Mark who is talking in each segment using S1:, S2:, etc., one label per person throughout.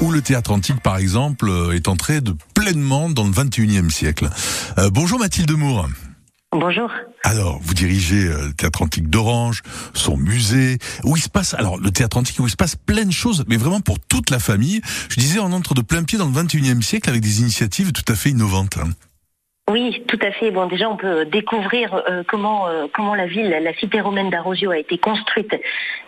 S1: où le théâtre antique, par exemple, euh, est entré de pleinement dans le 21e siècle. Euh, bonjour Mathilde Moore.
S2: Bonjour.
S1: Alors, vous dirigez euh, le théâtre antique d'Orange, son musée, où il se passe, alors le théâtre antique où il se passe plein de choses, mais vraiment pour toute la famille. Je disais, on entre de plein pied dans le 21e siècle avec des initiatives tout à fait innovantes.
S2: Oui, tout à fait. Bon, déjà, on peut découvrir euh, comment euh, comment la ville, la cité romaine d'Arosio a été construite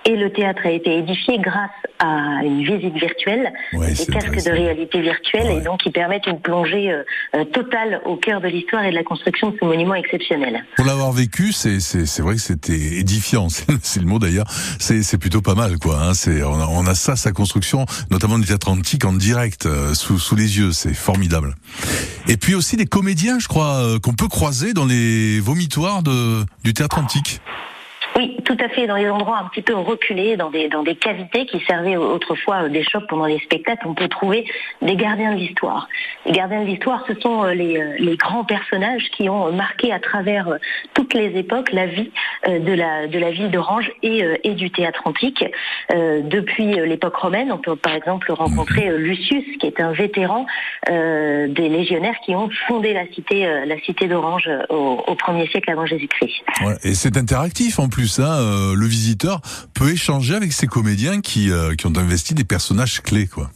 S2: et le théâtre a été édifié grâce à une visite virtuelle,
S1: Ouais,
S2: des casques de réalité virtuelle,
S1: Ouais.
S2: et donc qui permettent une plongée euh, totale au cœur de l'histoire et de la construction de ce monument exceptionnel.
S1: Pour l'avoir vécu, c'est c'est c'est vrai que c'était édifiant. C'est le mot d'ailleurs. C'est c'est plutôt pas mal quoi. Hein. C'est on a, on a ça sa construction, notamment du théâtre antique en direct sous sous les yeux. C'est formidable. Et puis aussi des comédiens, je euh, qu'on peut croiser dans les vomitoires de du théâtre antique.
S2: Oui, tout à fait. Dans les endroits un petit peu reculés, dans des dans des cavités qui servaient autrefois des shops pendant les spectacles, on peut trouver des gardiens de l'histoire. Les gardiens de l'histoire, ce sont euh, les, euh, les grands personnages qui ont marqué à travers euh, toutes les époques la vie de la de la ville d'Orange et et du théâtre antique. Depuis l'époque romaine, on peut par exemple rencontrer Lucius, qui est un vétéran des légionnaires qui ont fondé la cité la cité d'Orange au, au 1er siècle avant Jésus-Christ.
S1: Et c'est interactif en plus. Hein, euh, le visiteur peut échanger avec ces comédiens qui euh, qui ont investi des personnages clés quoi.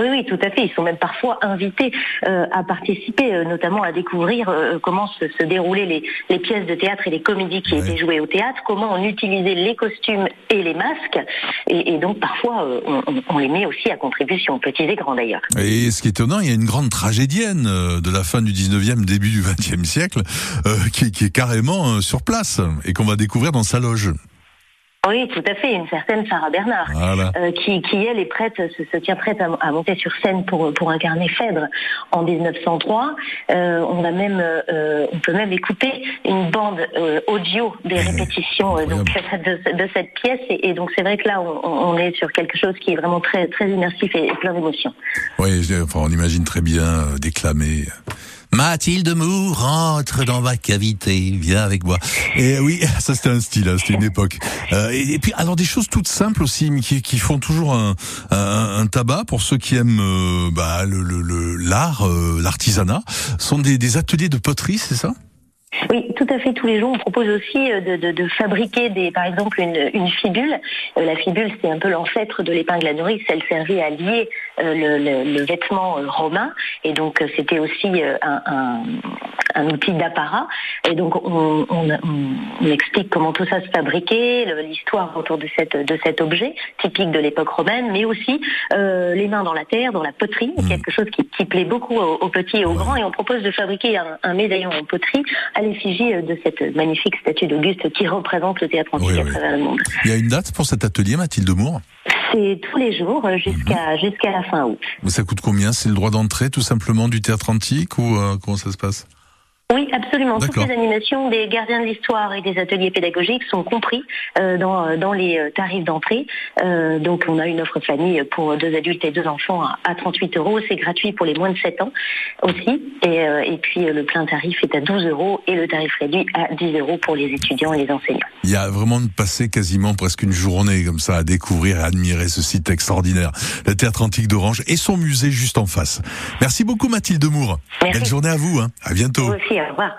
S2: Oui, oui, tout à fait. Ils sont même parfois invités euh, à participer, euh, notamment à découvrir euh, comment se, se déroulaient les, les pièces de théâtre et les comédies qui
S1: Ouais.
S2: étaient jouées au théâtre, comment on utilisait les costumes et les masques. Et, et donc parfois, euh, on, on- on les met aussi à contribution, petits et grands d'ailleurs.
S1: Et ce qui est étonnant, il y a une grande tragédienne euh, de la fin du 19e, début du 20e siècle, euh, qui, qui est carrément euh, sur place et qu'on va découvrir dans sa loge.
S2: Oui, tout à fait. Une certaine Sarah Bernard.
S1: Voilà.
S2: euh, qui, qui elle est prête, se, se tient prête à, à monter sur scène pour pour incarner Phèdre en 1903. Euh, on a même, euh, on peut même écouter une bande audio des répétitions donc de, de cette pièce et, et donc c'est vrai que là on, on est sur quelque chose qui est vraiment très très immersif et, plein d'émotions.
S1: Oui, enfin, on imagine très bien déclamer. Mathilde Moore rentre dans ma cavité, viens avec moi. Et oui, ça c'était un style, hein, c'était une époque. Euh, et, puis alors des choses toutes simples aussi, mais qui, qui font toujours un, un, un tabac pour ceux qui aiment euh, bah, le le- le- l'art, euh, l'artisanat. Sont des, des ateliers de poterie, c'est ça?
S2: Oui, tout à fait. Tous les jours, on propose aussi euh, de, fabriquer des, par exemple, une, fibule. Euh, la fibule, c'est un peu l'ancêtre de l'épingle à nourrice. Elle servait à lier euh, le, vêtement romain, et donc c'était aussi un, un outil d'apparat. Et donc, on, on, on- explique comment tout ça se fabriquait, l'histoire autour de cette de cet objet typique de l'époque romaine, mais aussi euh, les mains dans la terre, dans la poterie,
S1: Mhm.
S2: quelque chose qui, qui plaît beaucoup aux, aux petits et aux grands. Et on propose de fabriquer un, un médaillon en poterie à l'effigie de cette magnifique statue d'Auguste qui représente le théâtre antique
S1: Oui,
S2: à
S1: oui.
S2: travers le monde.
S1: Il y a une date pour cet atelier, Mathilde Moore?
S2: C'est tous les jours euh, jusqu'à jusqu'à la fin août.
S1: Mais Ça coûte combien? C'est le droit d'entrée tout simplement du théâtre antique ou euh, comment ça se passe?
S2: Oui, absolument. Toutes les animations des gardiens de l'histoire et des ateliers pédagogiques sont compris euh, dans, euh, dans les euh, tarifs d'entrée. Euh, donc, on a une offre famille pour deux adultes et deux enfants à, à 38 euros. C'est gratuit pour les moins de 7 ans aussi. Et, euh, et puis, le plein tarif est à 12 euros et le tarif réduit à 10 euros pour les étudiants et les enseignants.
S1: Il y a vraiment de passer quasiment presque une journée comme ça à découvrir et admirer ce site extraordinaire, le théâtre antique d'Orange et son musée juste en face. Merci beaucoup Mathilde Moore.
S2: Merci.
S1: Belle journée à vous, hein. à bientôt.
S2: Vous aussi, au revoir.